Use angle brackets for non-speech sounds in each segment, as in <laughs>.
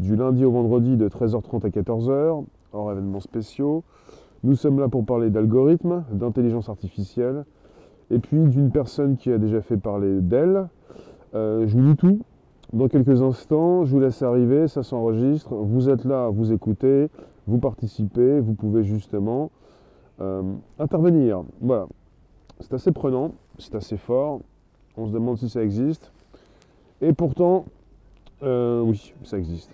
du lundi au vendredi de 13h30 à 14h, hors événements spéciaux. Nous sommes là pour parler d'algorithmes, d'intelligence artificielle, et puis d'une personne qui a déjà fait parler d'elle. Euh, je vous dis tout. Dans quelques instants, je vous laisse arriver, ça s'enregistre. Vous êtes là, vous écoutez, vous participez, vous pouvez justement euh, intervenir. Voilà. C'est assez prenant, c'est assez fort. On se demande si ça existe. Et pourtant, euh, oui, ça existe.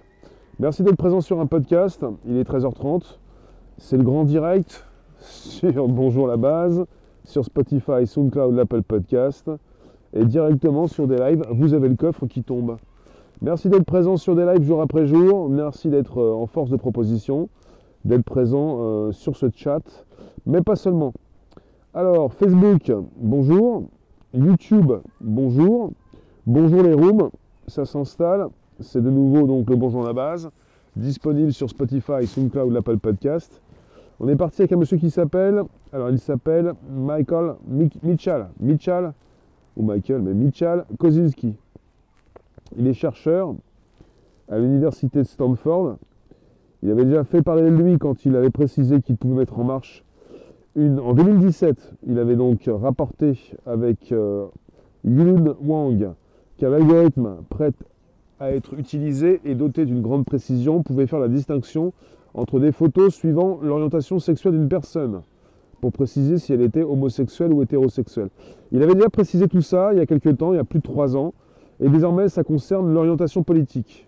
Merci d'être présent sur un podcast. Il est 13h30. C'est le grand direct <laughs> sur Bonjour la base, sur Spotify, SoundCloud, l'Apple Podcast. Et directement sur des lives, vous avez le coffre qui tombe. Merci d'être présent sur des lives jour après jour. Merci d'être euh, en force de proposition, d'être présent euh, sur ce chat, mais pas seulement. Alors, Facebook, bonjour. YouTube, bonjour. Bonjour les rooms, ça s'installe. C'est de nouveau donc le Bonjour à la base, disponible sur Spotify, SoundCloud, l'Apple Podcast. On est parti avec un monsieur qui s'appelle, alors il s'appelle Michael Mitchell, Mitchell, ou Michael, mais Mitchell Kozinski. Il est chercheur à l'université de Stanford. Il avait déjà fait parler de lui quand il avait précisé qu'il pouvait mettre en marche une. En 2017, il avait donc rapporté avec euh, Wang qu'un algorithme prêt à être utilisé et doté d'une grande précision pouvait faire la distinction entre des photos suivant l'orientation sexuelle d'une personne, pour préciser si elle était homosexuelle ou hétérosexuelle. Il avait déjà précisé tout ça il y a quelques temps, il y a plus de trois ans, et désormais ça concerne l'orientation politique.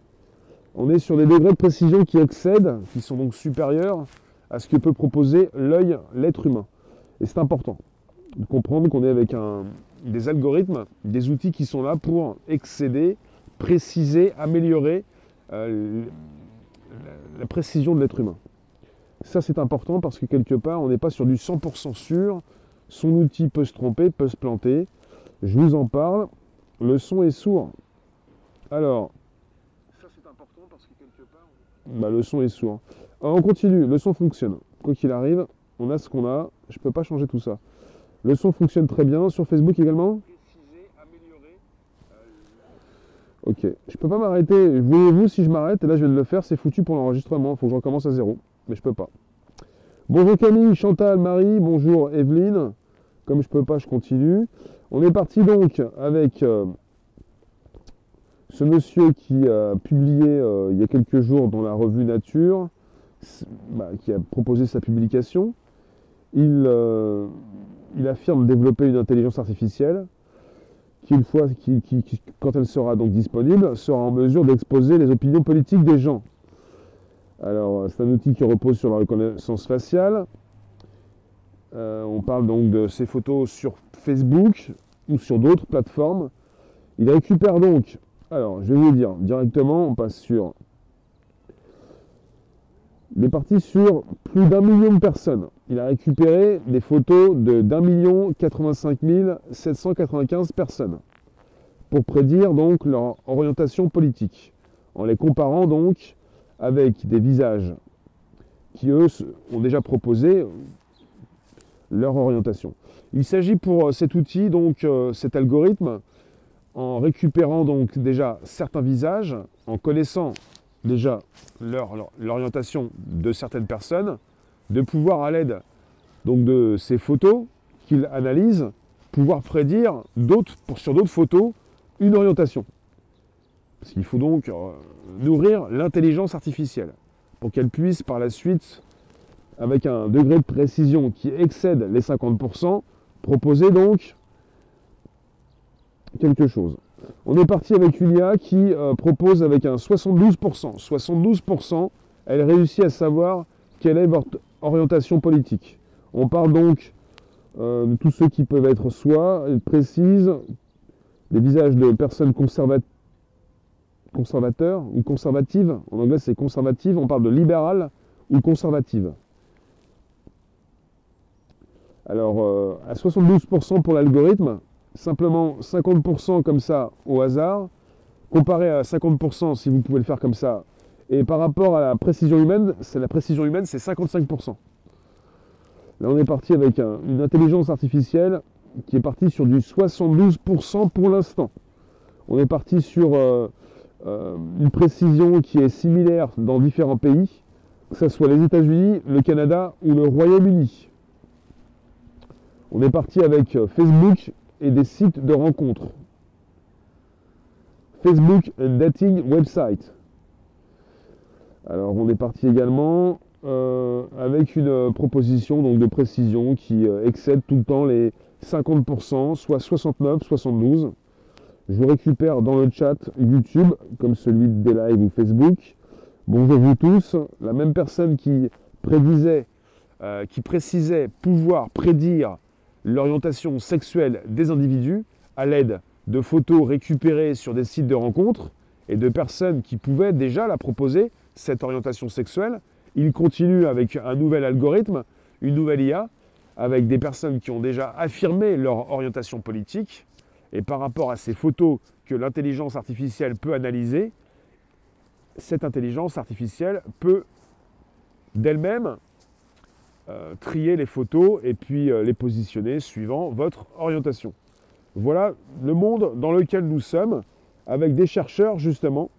On est sur des degrés de précision qui excèdent, qui sont donc supérieurs à ce que peut proposer l'œil, l'être humain. Et c'est important de comprendre qu'on est avec un, des algorithmes, des outils qui sont là pour excéder préciser, améliorer euh, la, précision de l'être humain. Ça, c'est important parce que quelque part, on n'est pas sur du 100% sûr. Son outil peut se tromper, peut se planter. Je vous en parle. Le son est sourd. Alors, ça c'est important parce que quelque part, bah, le son est sourd. on continue. Le son fonctionne. Quoi qu'il arrive, on a ce qu'on a. Je ne peux pas changer tout ça. Le son fonctionne très bien. Sur Facebook également? Ok, je peux pas m'arrêter. Voyez-vous, si je m'arrête, et là je de le faire, c'est foutu pour l'enregistrement. Il faut que je recommence à zéro. Mais je peux pas. Bonjour Camille, Chantal, Marie, bonjour Evelyne. Comme je peux pas, je continue. On est parti donc avec euh, ce monsieur qui a publié euh, il y a quelques jours dans la revue Nature, bah, qui a proposé sa publication. Il, euh, il affirme développer une intelligence artificielle qui, fois, qui, quand elle sera donc disponible, sera en mesure d'exposer les opinions politiques des gens. Alors, c'est un outil qui repose sur la reconnaissance faciale. Euh, on parle donc de ces photos sur Facebook ou sur d'autres plateformes. Il récupère donc, alors je vais vous dire directement, on passe sur il est parti sur plus d'un million de personnes. Il a récupéré des photos de d'un million 85 795 personnes pour prédire donc leur orientation politique, en les comparant donc avec des visages qui eux ont déjà proposé leur orientation. Il s'agit pour cet outil, donc euh, cet algorithme, en récupérant donc déjà certains visages, en connaissant déjà l'orientation de certaines personnes, de pouvoir à l'aide donc de ces photos qu'il analyse, pouvoir prédire sur d'autres photos une orientation. Parce qu'il faut donc euh, nourrir l'intelligence artificielle pour qu'elle puisse par la suite, avec un degré de précision qui excède les 50%, proposer donc quelque chose. On est parti avec Julia qui euh, propose avec un 72%. 72%, elle réussit à savoir quelle est votre orientation politique. On parle donc euh, de tous ceux qui peuvent être soit, elle précise, des visages de personnes conservateurs ou conservatives. En anglais, c'est conservative. On parle de libéral ou conservative. Alors, euh, à 72% pour l'algorithme, simplement 50% comme ça au hasard, comparé à 50% si vous pouvez le faire comme ça. Et par rapport à la précision humaine, c'est la précision humaine, c'est 55%. Là, on est parti avec une intelligence artificielle qui est partie sur du 72% pour l'instant. On est parti sur euh, euh, une précision qui est similaire dans différents pays, que ce soit les États-Unis, le Canada ou le Royaume-Uni. On est parti avec euh, Facebook et des sites de rencontres. Facebook Dating Website. Alors on est parti également euh, avec une proposition donc, de précision qui excède tout le temps les 50%, soit 69, 72. Je vous récupère dans le chat YouTube, comme celui des lives ou Facebook. Bonjour vous tous. La même personne qui prédisait, euh, qui précisait pouvoir prédire l'orientation sexuelle des individus à l'aide de photos récupérées sur des sites de rencontres et de personnes qui pouvaient déjà la proposer, cette orientation sexuelle. Il continue avec un nouvel algorithme, une nouvelle IA, avec des personnes qui ont déjà affirmé leur orientation politique et par rapport à ces photos que l'intelligence artificielle peut analyser, cette intelligence artificielle peut d'elle-même euh, trier les photos et puis euh, les positionner suivant votre orientation. Voilà le monde dans lequel nous sommes, avec des chercheurs justement,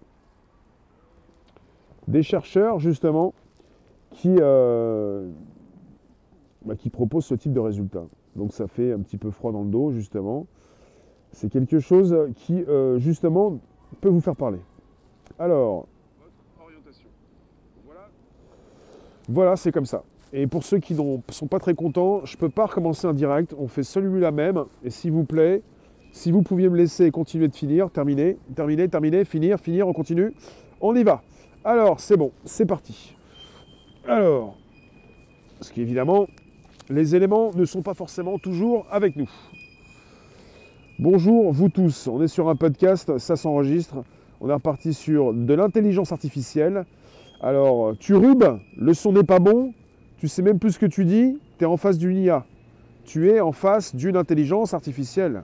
des chercheurs justement qui, euh, bah, qui proposent ce type de résultat. Donc ça fait un petit peu froid dans le dos justement. C'est quelque chose qui, justement, peut vous faire parler. Alors. Voilà, c'est comme ça. Et pour ceux qui ne sont pas très contents, je ne peux pas recommencer un direct. On fait celui-là même. Et s'il vous plaît, si vous pouviez me laisser continuer de finir, terminer, terminer, terminer, finir, finir, on continue. On y va. Alors, c'est bon, c'est parti. Alors, parce qu'évidemment, les éléments ne sont pas forcément toujours avec nous. Bonjour vous tous, on est sur un podcast, ça s'enregistre. On est reparti sur de l'intelligence artificielle. Alors, tu rubes, le son n'est pas bon, tu sais même plus ce que tu dis, tu es en face d'une IA. Tu es en face d'une intelligence artificielle.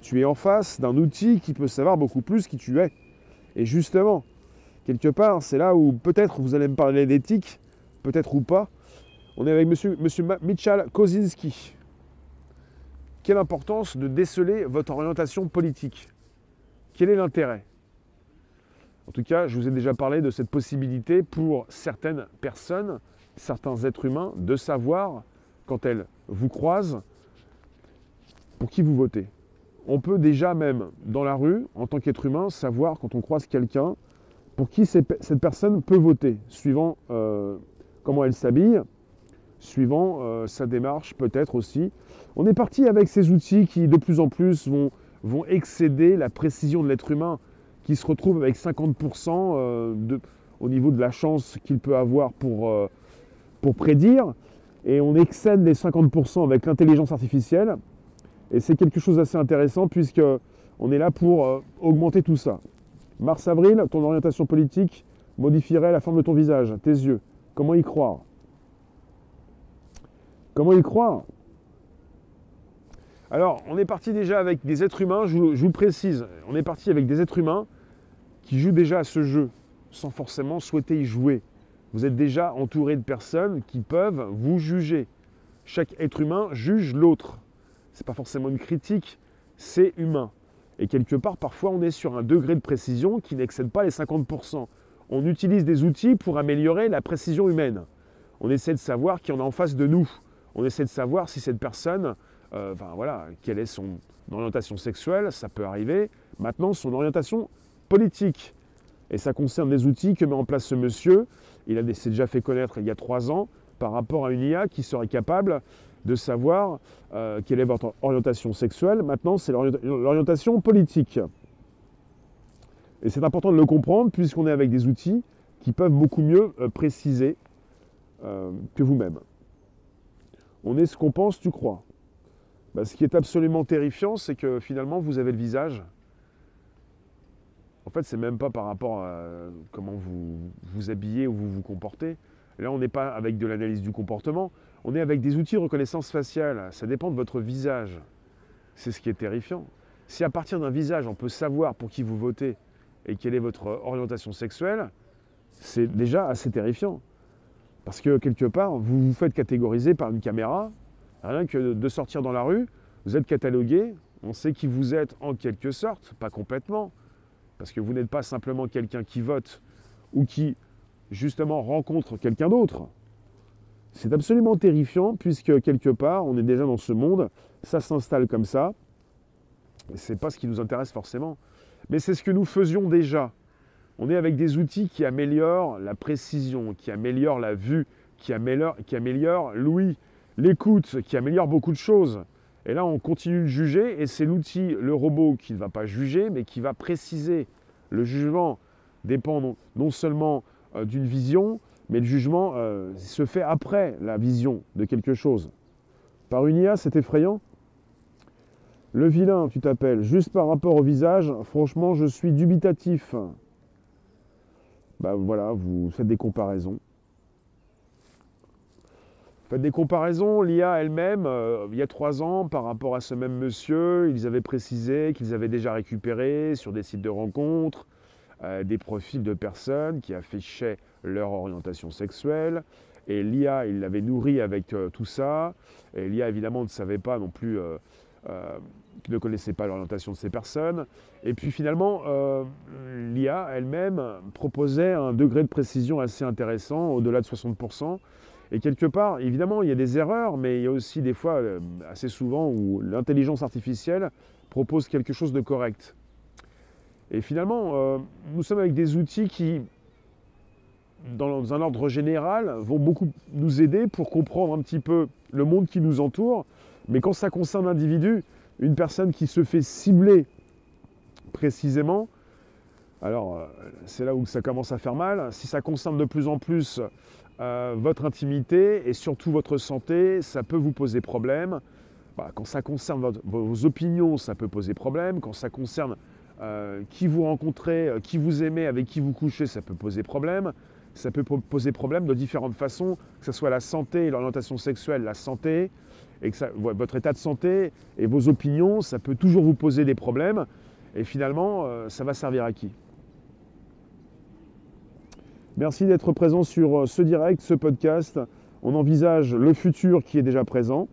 Tu es en face d'un outil qui peut savoir beaucoup plus qui tu es. Et justement, quelque part, c'est là où peut-être vous allez me parler d'éthique, peut-être ou pas. On est avec monsieur, monsieur Michal Kozinski. Quelle importance de déceler votre orientation politique? Quel est l'intérêt? En tout cas, je vous ai déjà parlé de cette possibilité pour certaines personnes, certains êtres humains, de savoir, quand elles vous croisent, pour qui vous votez. On peut déjà même, dans la rue, en tant qu'être humain, savoir, quand on croise quelqu'un, pour qui cette personne peut voter, suivant euh, comment elle s'habille, suivant euh, sa démarche peut-être aussi. On est parti avec ces outils qui de plus en plus vont, vont excéder la précision de l'être humain, qui se retrouve avec 50% euh, au niveau de la chance qu'il peut avoir pour, pour prédire. Et on excède les 50% avec l'intelligence artificielle. Et c'est quelque chose d'assez intéressant puisque on est là pour augmenter tout ça. Mars-avril, ton orientation politique modifierait la forme de ton visage, tes yeux. Comment y croire? Comment y croire? Alors, on est parti déjà avec des êtres humains, je vous, précise, on est parti avec des êtres humains qui jouent déjà à ce jeu, sans forcément souhaiter y jouer. Vous êtes déjà entouré de personnes qui peuvent vous juger. Chaque être humain juge l'autre. Ce n'est pas forcément une critique, c'est humain. Et quelque part, parfois, on est sur un degré de précision qui n'excède pas les 50%. On utilise des outils pour améliorer la précision humaine. On essaie de savoir qui en a en face de nous on essaie de savoir si cette personne, euh, voilà, quelle est son orientation sexuelle, ça peut arriver. Maintenant, son orientation politique. Et ça concerne des outils que met en place ce monsieur. Il s'est déjà fait connaître il y a trois ans par rapport à une IA qui serait capable de savoir euh, quelle est votre orientation sexuelle. Maintenant, c'est l'orientation politique. Et c'est important de le comprendre puisqu'on est avec des outils qui peuvent beaucoup mieux euh, préciser que vous-même on est ce qu'on pense, tu crois. Bah, ce qui est absolument terrifiant, c'est que finalement, vous avez le visage. En fait, c'est même pas par rapport à comment vous vous habillez ou vous vous comportez. Là, on n'est pas avec de l'analyse du comportement, on est avec des outils de reconnaissance faciale. Ça dépend de votre visage. C'est ce qui est terrifiant. Si à partir d'un visage, on peut savoir pour qui vous votez et quelle est votre orientation sexuelle, c'est déjà assez terrifiant. Parce que quelque part, vous vous faites catégoriser par une caméra, rien que de sortir dans la rue, vous êtes catalogué, on sait qui vous êtes en quelque sorte, pas complètement, parce que vous n'êtes pas simplement quelqu'un qui vote ou qui justement rencontre quelqu'un d'autre. C'est absolument terrifiant puisque quelque part, on est déjà dans ce monde, ça s'installe comme ça. Ce n'est pas ce qui nous intéresse forcément, mais c'est ce que nous faisions déjà. On est avec des outils qui améliorent la précision, qui améliorent la vue, qui améliorent, qui améliorent l'ouïe, l'écoute, qui améliorent beaucoup de choses. Et là, on continue de juger, et c'est l'outil, le robot, qui ne va pas juger, mais qui va préciser. Le jugement dépend non, seulement euh, d'une vision, mais le jugement euh, se fait après la vision de quelque chose. Par une IA, c'est effrayant. Le vilain, tu t'appelles, juste par rapport au visage, franchement, je suis dubitatif. Bah voilà, vous faites des comparaisons. Faites des comparaisons, l'IA elle-même, euh, il y a trois ans, par rapport à ce même monsieur, ils avaient précisé qu'ils avaient déjà récupéré sur des sites de rencontres euh, des profils de personnes qui affichaient leur orientation sexuelle. Et l'IA, il l'avait nourri avec euh, tout ça. Et l'IA, évidemment, ne savait pas non plus, ne connaissait pas l'orientation de ces personnes. Et puis finalement, l'IA elle-même proposait un degré de précision assez intéressant, au-delà de 60%. Et quelque part, évidemment, il y a des erreurs, mais il y a aussi des fois, euh, assez souvent, où l'intelligence artificielle propose quelque chose de correct. Et finalement, euh, nous sommes avec des outils qui, dans un ordre général, vont beaucoup nous aider pour comprendre un petit peu le monde qui nous entoure. Mais quand ça concerne l'individu, une personne qui se fait cibler précisément, alors euh, c'est là où ça commence à faire mal. Si ça concerne de plus en plus euh, votre intimité et surtout votre santé, ça peut vous poser problème. Bah, quand ça concerne vos opinions, ça peut poser problème. Quand ça concerne euh, qui vous rencontrez, qui vous aimez, avec qui vous couchez, ça peut poser problème. Ça peut poser problème de différentes façons, que ce soit la santé, l'orientation sexuelle, la santé, et votre état de santé et vos opinions, ça peut toujours vous poser des problèmes. Et finalement, ça va servir à qui? Merci d'être présent sur euh, ce direct, ce podcast. On envisage le futur qui est déjà présent.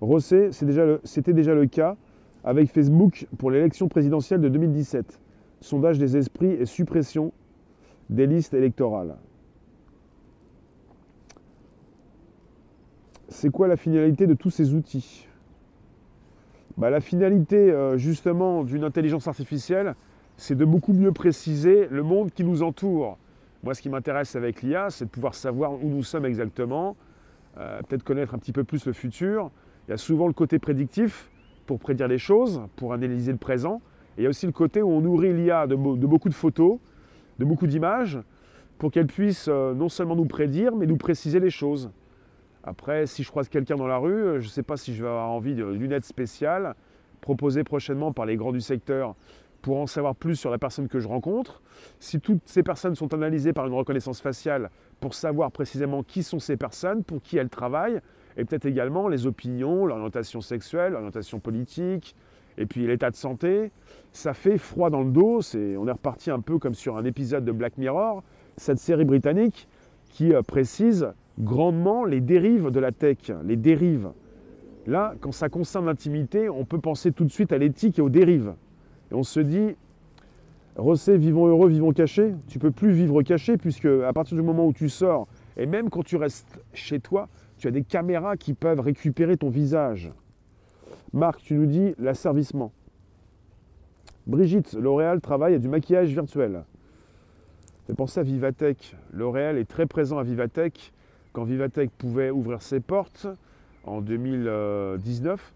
Rossé, c'était déjà, le cas avec Facebook pour l'élection présidentielle de 2017. Sondage des esprits et suppression des listes électorales. C'est quoi la finalité de tous ces outils? Bah, La finalité euh, justement d'une intelligence artificielle, c'est de beaucoup mieux préciser le monde qui nous entoure. Moi, ce qui m'intéresse avec l'IA, c'est de pouvoir savoir où nous sommes exactement, euh, peut-être connaître un petit peu plus le futur. Il y a souvent le côté prédictif pour prédire les choses, pour analyser le présent. Et il y a aussi le côté où on nourrit l'IA de, beaucoup de photos, de beaucoup d'images, pour qu'elle puisse euh, non seulement nous prédire, mais nous préciser les choses. Après, si je croise quelqu'un dans la rue, je ne sais pas si je vais avoir envie de lunettes spéciales proposées prochainement par les grands du secteur pour en savoir plus sur la personne que je rencontre. Si toutes ces personnes sont analysées par une reconnaissance faciale pour savoir précisément qui sont ces personnes, pour qui elles travaillent, et peut-être également les opinions, l'orientation sexuelle, l'orientation politique, et puis l'état de santé, ça fait froid dans le dos. on est reparti un peu comme sur un épisode de Black Mirror, cette série britannique qui euh, précise grandement les dérives de la tech, les dérives. Là, quand ça concerne l'intimité, on peut penser tout de suite à l'éthique et aux dérives. Et on se dit, Rossé, vivons heureux, vivons cachés. Tu peux plus vivre caché puisque à partir du moment où tu sors, et même quand tu restes chez toi, tu as des caméras qui peuvent récupérer ton visage. Marc, tu nous dis l'asservissement. Brigitte, L'Oréal travaille à du maquillage virtuel. Fais penser à Vivatech. L'Oréal est très présent à Vivatech. Quand Vivatech pouvait ouvrir ses portes en 2019,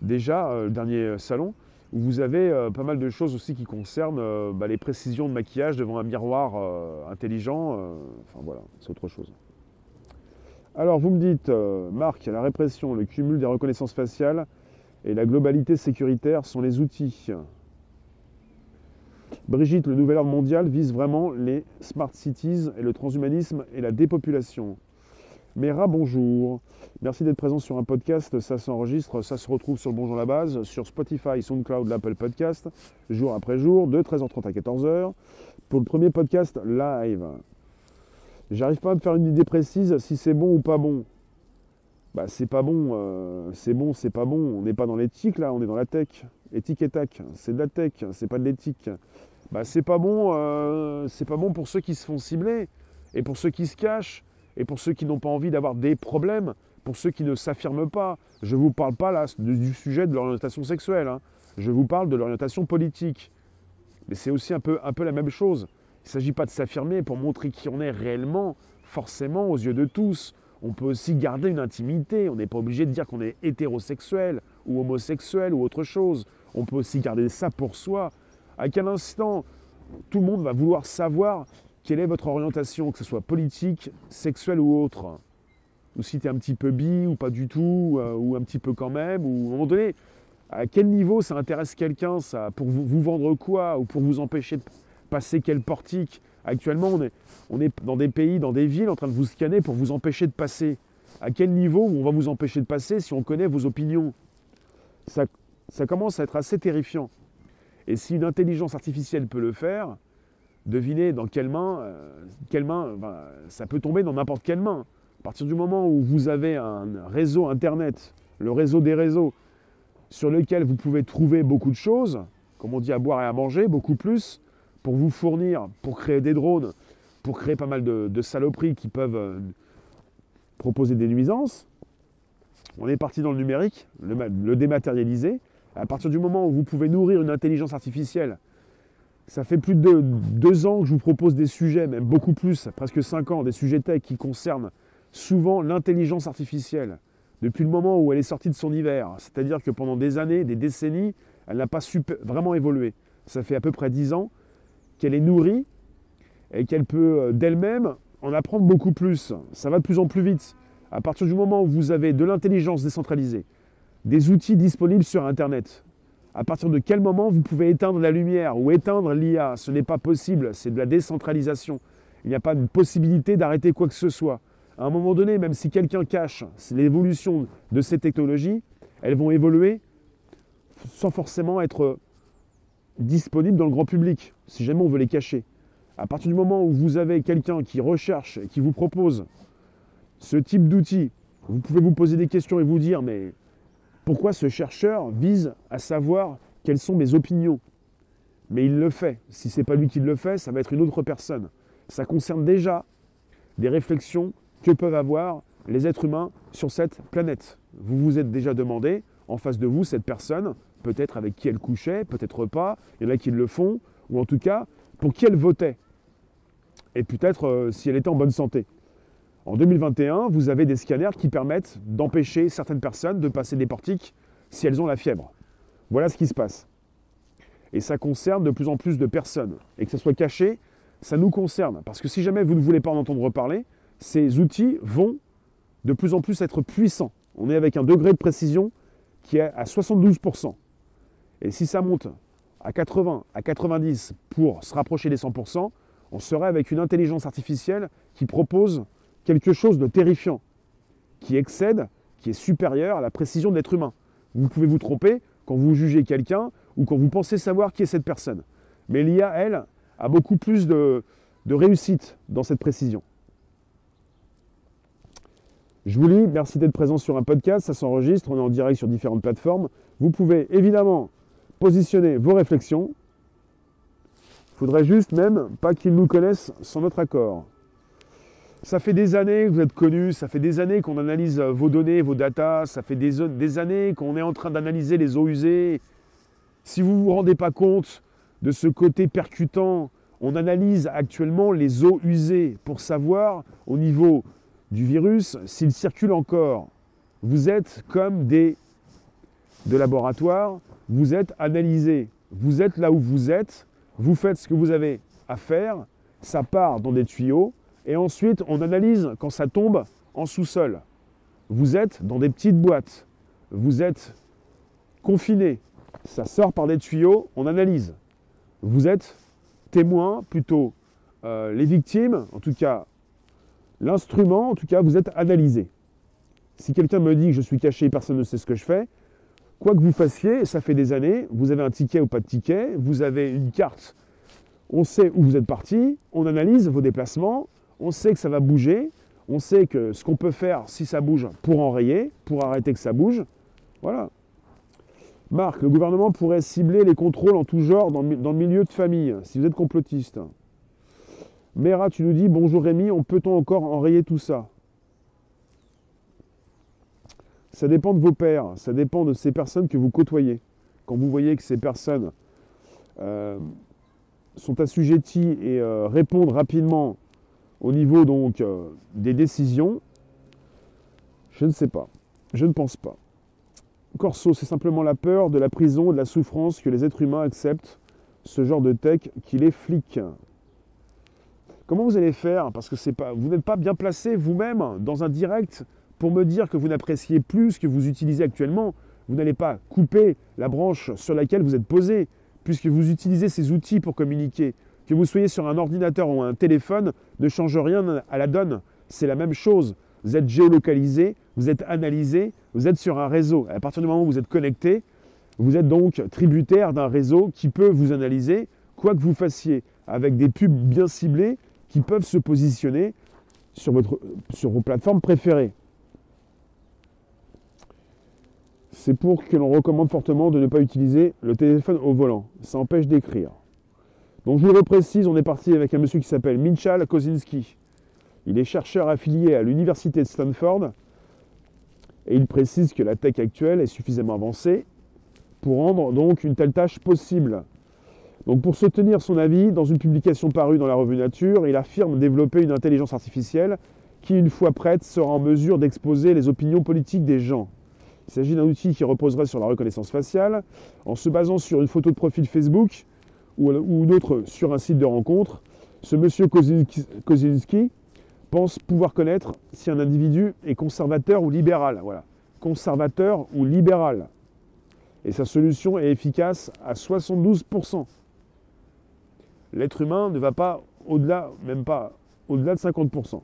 déjà, euh, le dernier salon, où vous avez euh, pas mal de choses aussi qui concernent euh, bah, les précisions de maquillage devant un miroir euh, intelligent. enfin voilà, c'est autre chose. Alors vous me dites, Marc, la répression, le cumul des reconnaissances faciales et la globalité sécuritaire sont les outils. Brigitte, le nouvel ordre mondial vise vraiment les smart cities et le transhumanisme et la dépopulation. Mera, bonjour. Merci d'être présent sur un podcast. Ça s'enregistre, ça se retrouve sur le Bonjour la base, sur Spotify, SoundCloud, l'Apple Podcast, jour après jour, de 13h30 à 14h, pour le premier podcast live. J'arrive pas à me faire une idée précise si c'est bon ou pas bon. Bah c'est pas bon, euh, c'est bon, c'est pas bon. On n'est pas dans l'éthique là, on est dans la tech. Éthique et tac, c'est de la tech, c'est pas de l'éthique. bah, c'est pas bon, euh, c'est pas bon pour ceux qui se font cibler, et pour ceux qui se cachent, et pour ceux qui n'ont pas envie d'avoir des problèmes, pour ceux qui ne s'affirment pas. Je ne vous parle pas là du sujet de l'orientation sexuelle, hein. je vous parle de l'orientation politique. Mais c'est aussi un peu, un peu la même chose. Il ne s'agit pas de s'affirmer pour montrer qui on est réellement, forcément aux yeux de tous. On peut aussi garder une intimité. On n'est pas obligé de dire qu'on est hétérosexuel ou homosexuel ou autre chose. On peut aussi garder ça pour soi. À quel instant tout le monde va vouloir savoir quelle est votre orientation, que ce soit politique, sexuelle ou autre Ou si tu es un petit peu bi ou pas du tout, euh, ou un petit peu quand même, ou à un moment donné, à quel niveau ça intéresse quelqu'un, ça Pour vous, vendre quoi Ou pour vous empêcher de passer quel portique Actuellement, on est, on est dans des pays, dans des villes, en train de vous scanner pour vous empêcher de passer. À quel niveau on va vous empêcher de passer si on connaît vos opinions? Ça, ça commence à être assez terrifiant. Et si une intelligence artificielle peut le faire, devinez dans quelle main, euh, quelle main ça peut tomber dans n'importe quelle main. À partir du moment où vous avez un réseau Internet, le réseau des réseaux, sur lequel vous pouvez trouver beaucoup de choses, comme on dit à boire et à manger, beaucoup plus, pour vous fournir, pour créer des drones, pour créer pas mal de, saloperies qui peuvent euh, proposer des nuisances. On est parti dans le numérique, le, le dématérialisé. À partir du moment où vous pouvez nourrir une intelligence artificielle, ça fait plus de deux ans que je vous propose des sujets, même beaucoup plus, presque cinq ans, des sujets tech qui concernent souvent l'intelligence artificielle depuis le moment où elle est sortie de son hiver. C'est-à-dire que pendant des années, des décennies, elle n'a pas vraiment évolué. Ça fait à peu près dix ans qu'elle est nourrie et qu'elle peut euh, d'elle-même en apprendre beaucoup plus. Ça va de plus en plus vite. À partir du moment où vous avez de l'intelligence décentralisée, des outils disponibles sur Internet, à partir de quel moment vous pouvez éteindre la lumière ou éteindre l'IA Ce n'est pas possible, c'est de la décentralisation. Il n'y a pas de possibilité d'arrêter quoi que ce soit à un moment donné, même si quelqu'un cache l'évolution de ces technologies, elles vont évoluer sans forcément être disponibles dans le grand public, si jamais on veut les cacher. À partir du moment où vous avez quelqu'un qui recherche et qui vous propose ce type d'outil, vous pouvez vous poser des questions et vous dire, mais pourquoi ce chercheur vise à savoir quelles sont mes opinions? Mais il le fait. Si ce n'est pas lui qui le fait, ça va être une autre personne. Ça concerne déjà des réflexions que peuvent avoir les êtres humains sur cette planète. Vous vous êtes déjà demandé, en face de vous, cette personne, peut-être avec qui elle couchait, peut-être pas, il y en a qui le font, ou en tout cas, pour qui elle votait. Et peut-être euh, si elle était en bonne santé. En 2021, vous avez des scanners qui permettent d'empêcher certaines personnes de passer des portiques si elles ont la fièvre. Voilà ce qui se passe. Et ça concerne de plus en plus de personnes. Et que ça soit caché, ça nous concerne. Parce que si jamais vous ne voulez pas en entendre parler, ces outils vont de plus en plus être puissants. On est avec un degré de précision qui est à 72%. Et si ça monte à 80, à 90 pour se rapprocher des 100%, on serait avec une intelligence artificielle qui propose quelque chose de terrifiant, qui excède, qui est supérieur à la précision de l'être humain. Vous pouvez vous tromper quand vous jugez quelqu'un ou quand vous pensez savoir qui est cette personne. Mais l'IA, elle, a beaucoup plus de réussite dans cette précision. Je vous lis, merci d'être présent sur un podcast, ça s'enregistre, on est en direct sur différentes plateformes. Vous pouvez évidemment positionner vos réflexions. Il faudrait juste même pas qu'ils nous connaissent sans notre accord. Ça fait des années que vous êtes connus, ça fait des années qu'on analyse vos données, vos datas, ça fait des, années qu'on est en train d'analyser les eaux usées. Si vous ne vous rendez pas compte de ce côté percutant, on analyse actuellement les eaux usées pour savoir au niveau du virus, s'il circule encore, vous êtes comme des de laboratoire, vous êtes analysé, vous êtes là où vous êtes, vous faites ce que vous avez à faire, ça part dans des tuyaux, et ensuite on analyse quand ça tombe en sous-sol. Vous êtes dans des petites boîtes, vous êtes confiné, ça sort par des tuyaux, on analyse. Vous êtes témoin, plutôt euh, les victimes, en tout cas L'instrument, en tout cas, vous êtes analysé. Si quelqu'un me dit que je suis caché, personne ne sait ce que je fais, quoi que vous fassiez, ça fait des années, vous avez un ticket ou pas de ticket, vous avez une carte, on sait où vous êtes parti, on analyse vos déplacements, on sait que ça va bouger, on sait que ce qu'on peut faire si ça bouge pour enrayer, pour arrêter que ça bouge, voilà. Marc, le gouvernement pourrait cibler les contrôles en tout genre dans, le milieu de famille, si vous êtes complotiste. Mera, tu nous dis, bonjour Rémi, on peut-on encore enrayer tout ça? Ça dépend de vos pères, ça dépend de ces personnes que vous côtoyez. Quand vous voyez que ces personnes euh, sont assujetties et euh, répondent rapidement au niveau donc euh, des décisions, je ne sais pas. Je ne pense pas. Corso, c'est simplement la peur de la prison de la souffrance que les êtres humains acceptent ce genre de tech qui les flic. Comment vous allez faire? Parce que pas, vous n'êtes pas bien placé vous-même dans un direct pour me dire que vous n'appréciez plus ce que vous utilisez actuellement. Vous n'allez pas couper la branche sur laquelle vous êtes posé, puisque vous utilisez ces outils pour communiquer. Que vous soyez sur un ordinateur ou un téléphone ne change rien à la donne. C'est la même chose. Vous êtes géolocalisé, vous êtes analysé, vous êtes sur un réseau. À partir du moment où vous êtes connecté, vous êtes donc tributaire d'un réseau qui peut vous analyser, quoi que vous fassiez, avec des pubs bien ciblées qui peuvent se positionner sur, votre, sur vos plateformes préférées. C'est pour que l'on recommande fortement de ne pas utiliser le téléphone au volant. Ça empêche d'écrire. Donc je vous le reprécise, on est parti avec un monsieur qui s'appelle Minchal Kozinski. Il est chercheur affilié à l'université de Stanford et il précise que la tech actuelle est suffisamment avancée pour rendre donc une telle tâche possible. Donc pour soutenir son avis, dans une publication parue dans la revue Nature, il affirme développer une intelligence artificielle qui, une fois prête, sera en mesure d'exposer les opinions politiques des gens. Il s'agit d'un outil qui reposerait sur la reconnaissance faciale, en se basant sur une photo de profil Facebook ou, ou une autre sur un site de rencontre. Ce monsieur Kozinski pense pouvoir connaître si un individu est conservateur ou libéral. Voilà. Conservateur ou libéral. Et sa solution est efficace à 72%. L'être humain ne va pas au-delà, même pas au-delà de 50%.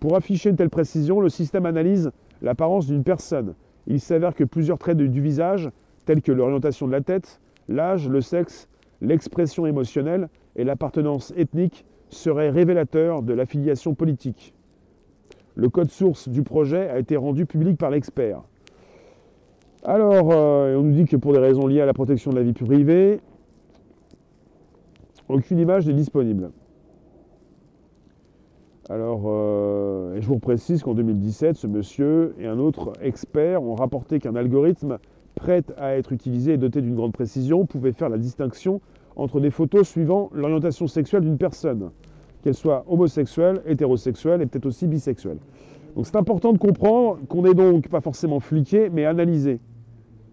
Pour afficher une telle précision, le système analyse l'apparence d'une personne. Il s'avère que plusieurs traits du visage, tels que l'orientation de la tête, l'âge, le sexe, l'expression émotionnelle et l'appartenance ethnique, serait révélateur de l'affiliation politique. Le code source du projet a été rendu public par l'expert. Alors, euh, on nous dit que pour des raisons liées à la protection de la vie privée, aucune image n'est disponible. Alors, euh, je vous précise qu'en 2017, ce monsieur et un autre expert ont rapporté qu'un algorithme prêt à être utilisé et doté d'une grande précision pouvait faire la distinction entre des photos suivant l'orientation sexuelle d'une personne, qu'elle soit homosexuelle, hétérosexuelle et peut-être aussi bisexuelle. Donc c'est important de comprendre qu'on n'est donc pas forcément fliqué, mais analysé.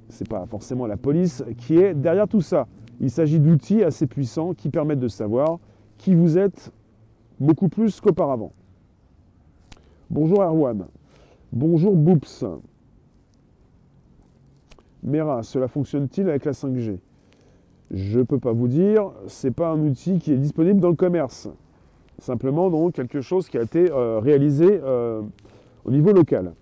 Ce n'est pas forcément la police qui est derrière tout ça. Il s'agit d'outils assez puissants qui permettent de savoir qui vous êtes beaucoup plus qu'auparavant. Bonjour Erwan. Bonjour Boops. Mera, cela fonctionne-t-il avec la 5G je ne peux pas vous dire, ce n'est pas un outil qui est disponible dans le commerce. Simplement donc quelque chose qui a été euh, réalisé euh, au niveau local.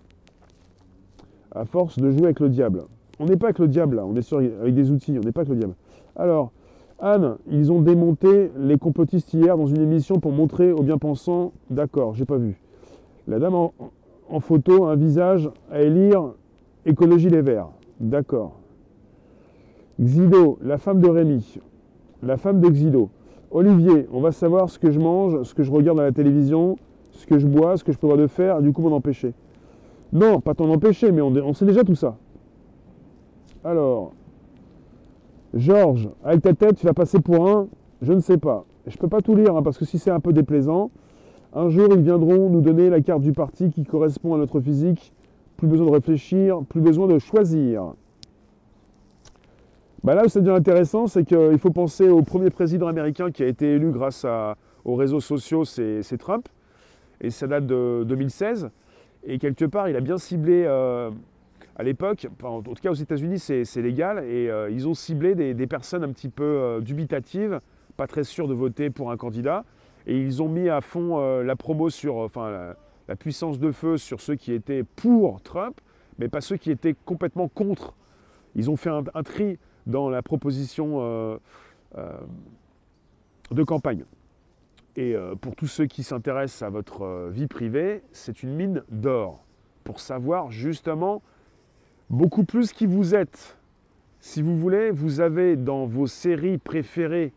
À force de jouer avec le diable. On n'est pas avec le diable là, on est sur, avec des outils, on n'est pas avec le diable. Alors, Anne, ils ont démonté les complotistes hier dans une émission pour montrer aux bien-pensants, d'accord, j'ai pas vu. La dame en, en photo a un visage à élire écologie les verts. D'accord. Xido, la femme de Rémi, la femme de Xido. Olivier, on va savoir ce que je mange, ce que je regarde à la télévision, ce que je bois, ce que je prévois de faire, du coup m'en empêcher. Non, pas t'en empêcher, mais on, sait déjà tout ça. Alors, Georges, avec ta tête, tu vas passer pour un, je ne sais pas. Je ne peux pas tout lire, hein, parce que si c'est un peu déplaisant, un jour ils viendront nous donner la carte du parti qui correspond à notre physique. Plus besoin de réfléchir, plus besoin de choisir. Bah là où ça devient intéressant, c'est qu'il faut penser au premier président américain qui a été élu grâce aux réseaux sociaux, c'est Trump. Et ça date de 2016. Et quelque part, il a bien ciblé euh, à l'époque, en tout cas aux États-Unis, c'est légal, et euh, ils ont ciblé des, personnes un petit peu euh, dubitatives, pas très sûres de voter pour un candidat. Et ils ont mis à fond la promo sur, puissance de feu sur ceux qui étaient pour Trump, mais pas ceux qui étaient complètement contre. Ils ont fait un tri dans la proposition euh, euh, de campagne. Et euh, pour tous ceux qui s'intéressent à votre vie privée, c'est une mine d'or pour savoir justement beaucoup plus qui vous êtes. Si vous voulez, vous avez dans vos séries préférées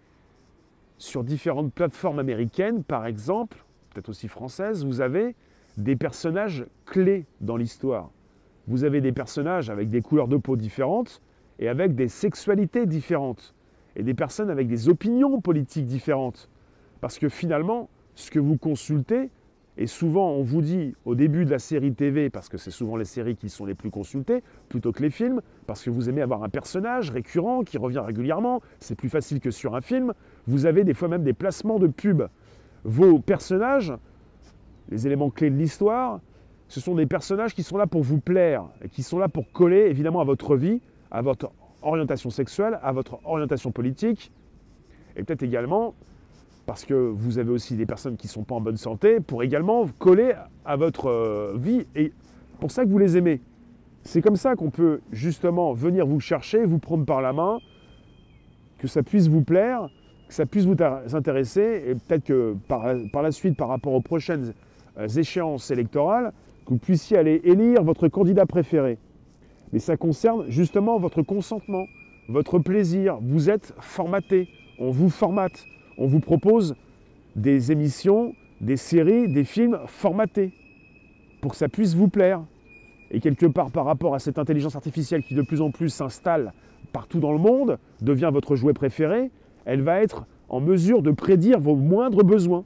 sur différentes plateformes américaines, par exemple, peut-être aussi françaises, vous avez des personnages clés dans l'histoire. Vous avez des personnages avec des couleurs de peau différentes et avec des sexualités différentes. Et des personnes avec des opinions politiques différentes. Parce que finalement, ce que vous consultez, et souvent on vous dit au début de la série TV, parce que c'est souvent les séries qui sont les plus consultées, plutôt que les films, parce que vous aimez avoir un personnage récurrent qui revient régulièrement, c'est plus facile que sur un film, vous avez des fois même des placements de pubs. Vos personnages, les éléments clés de l'histoire, ce sont des personnages qui sont là pour vous plaire, et qui sont là pour coller évidemment à votre vie, à votre orientation sexuelle, à votre orientation politique, et peut-être également parce que vous avez aussi des personnes qui ne sont pas en bonne santé, pour également coller à votre euh, vie, et pour ça que vous les aimez. C'est comme ça qu'on peut justement venir vous chercher, vous prendre par la main, que ça puisse vous plaire, que ça puisse vous intéresser, et peut-être que par, la suite, par rapport aux prochaines échéances électorales, que vous puissiez aller élire votre candidat préféré. Mais ça concerne justement votre consentement, votre plaisir. Vous êtes formaté, on vous formate, on vous propose des émissions, des séries, des films formatés pour que ça puisse vous plaire. Et quelque part par rapport à cette intelligence artificielle qui de plus en plus s'installe partout dans le monde, devient votre jouet préféré, elle va être en mesure de prédire vos moindres besoins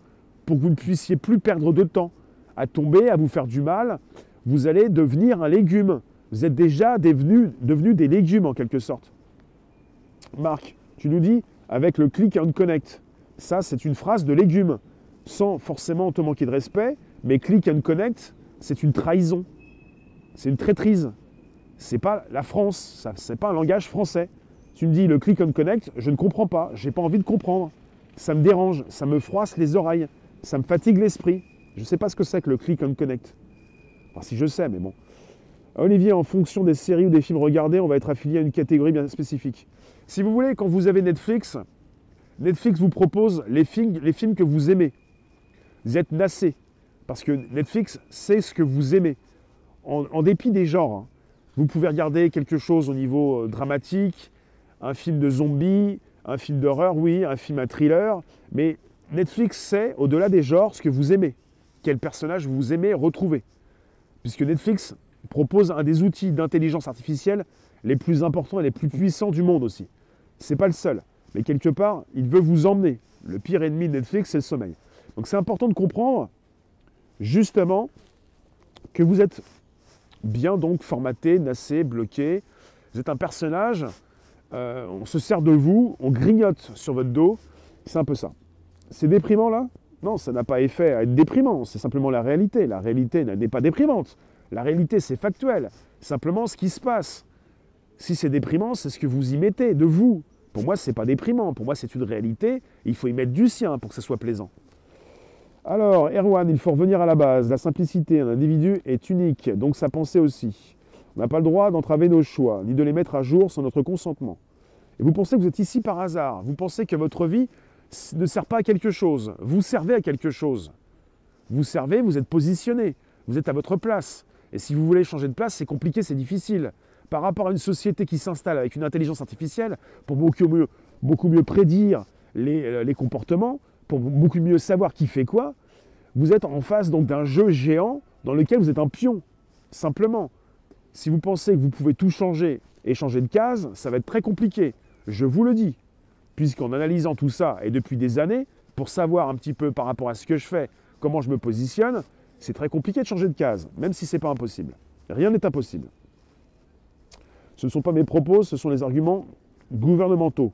pour que vous ne puissiez plus perdre de temps à tomber, à vous faire du mal. Vous allez devenir un légume. Vous êtes déjà devenus devenu des légumes en quelque sorte. Marc, tu nous dis avec le click and connect. Ça, c'est une phrase de légume, sans forcément te manquer de respect, mais click and connect, c'est une trahison. C'est une traîtrise. C'est pas la France, ça c'est pas un langage français. Tu me dis le click and connect, je ne comprends pas, j'ai pas envie de comprendre. Ça me dérange, ça me froisse les oreilles, ça me fatigue l'esprit. Je ne sais pas ce que c'est que le click and connect. Enfin, si je sais, mais bon. Olivier, en fonction des séries ou des films regardés, on va être affilié à une catégorie bien spécifique. Si vous voulez, quand vous avez Netflix, Netflix vous propose les films, que vous aimez. Vous êtes nassé, parce que Netflix sait ce que vous aimez. En, dépit des genres, hein. vous pouvez regarder quelque chose au niveau euh, dramatique, un film de zombies, un film d'horreur, oui, un film, un thriller, mais Netflix sait, au-delà des genres, ce que vous aimez, quel personnage vous aimez retrouver. Puisque Netflix propose un des outils d'intelligence artificielle les plus importants et les plus puissants du monde aussi. Ce n'est pas le seul, mais quelque part, il veut vous emmener. Le pire ennemi de Netflix, c'est le sommeil. Donc c'est important de comprendre justement que vous êtes bien donc formaté, nassé, bloqué. Vous êtes un personnage, euh, on se sert de vous, on grignote sur votre dos. C'est un peu ça. C'est déprimant là? Non, ça n'a pas effet à être déprimant, c'est simplement la réalité. La réalité n'est pas déprimante. La réalité, c'est factuel. Simplement ce qui se passe. Si c'est déprimant, c'est ce que vous y mettez de vous. Pour moi, ce n'est pas déprimant. Pour moi, c'est une réalité. Il faut y mettre du sien pour que ce soit plaisant. Alors, Erwan, il faut revenir à la base. La simplicité, un individu est unique, donc sa pensée aussi. On n'a pas le droit d'entraver nos choix, ni de les mettre à jour sans notre consentement. Et vous pensez que vous êtes ici par hasard. Vous pensez que votre vie ne sert pas à quelque chose. Vous servez à quelque chose. Vous servez, vous êtes positionné. Vous êtes à votre place. Et si vous voulez changer de place, c'est compliqué, c'est difficile. Par rapport à une société qui s'installe avec une intelligence artificielle, pour beaucoup mieux, prédire les, euh, les, comportements, pour beaucoup mieux savoir qui fait quoi, vous êtes en face donc d'un jeu géant dans lequel vous êtes un pion, simplement. Si vous pensez que vous pouvez tout changer et changer de case, ça va être très compliqué. Je vous le dis puisqu'en analysant tout ça, et depuis des années, pour savoir un petit peu par rapport à ce que je fais, comment je me positionne, c'est très compliqué de changer de case, même si ce n'est pas impossible. Rien n'est impossible. Ce ne sont pas mes propos, ce sont les arguments gouvernementaux.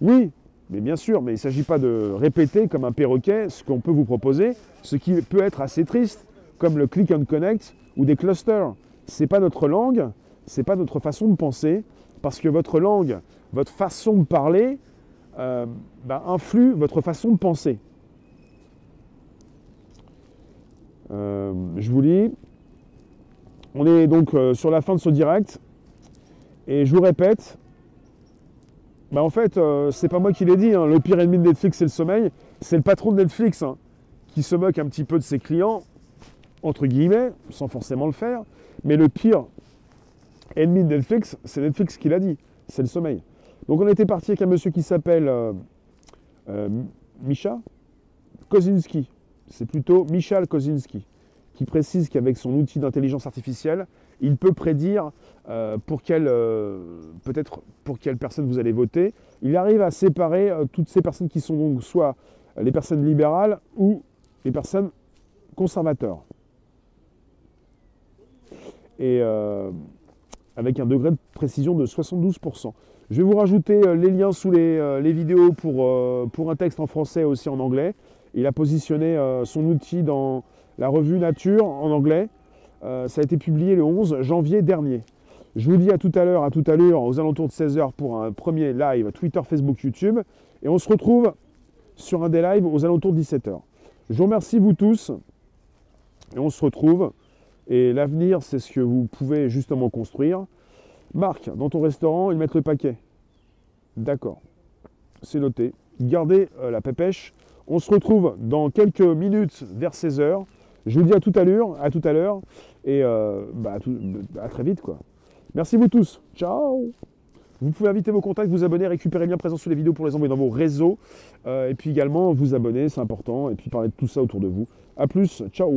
Oui, mais bien sûr, mais il ne s'agit pas de répéter comme un perroquet ce qu'on peut vous proposer, ce qui peut être assez triste, comme le click and connect ou des clusters. Ce n'est pas notre langue, ce n'est pas notre façon de penser, parce que votre langue, votre façon de parler euh, bah, influe votre façon de penser. Euh, je vous lis. On est donc euh, sur la fin de ce direct. Et je vous répète, bah en fait, c'est pas moi qui l'ai dit, hein. le pire ennemi de Netflix, c'est le sommeil. C'est le patron de Netflix hein, qui se moque un petit peu de ses clients, entre guillemets, sans forcément le faire. Mais le pire ennemi de Netflix, c'est Netflix qui l'a dit c'est le sommeil. Donc on était parti avec un monsieur qui s'appelle euh, euh, Misha Kozinski. C'est plutôt Michal Kozinski, qui précise qu'avec son outil d'intelligence artificielle, il peut prédire euh, pour quelle peut-être pour quelle personne vous allez voter. Il arrive à séparer toutes ces personnes qui sont donc soit les personnes libérales ou les personnes conservateurs. Et avec un degré de précision de 72%. Je vais vous rajouter euh, les liens sous les, euh, vidéos pour, euh, pour, un texte en français aussi en anglais. Il a positionné son outil dans la revue Nature en anglais. ça a été publié le 11 janvier dernier. Je vous dis à tout à l'heure, à tout à l'heure, aux alentours de 16h pour un premier live Twitter, Facebook, YouTube. Et on se retrouve sur un des lives aux alentours de 17h. Je vous remercie vous tous. Et on se retrouve. Et l'avenir, c'est ce que vous pouvez justement construire. Marc, dans ton restaurant, ils mettent le paquet. D'accord. C'est noté. Gardez euh, la pépèche. On se retrouve dans quelques minutes vers 16h. Je vous dis à tout à l'heure, à tout à l'heure, et euh, bah, à, très vite quoi. Merci vous tous. Ciao. Vous pouvez inviter vos contacts, vous abonner, récupérer le lien présent sous les vidéos pour les envoyer dans vos réseaux, euh, et puis également vous abonner, c'est important, et puis parler de tout ça autour de vous. A plus. Ciao.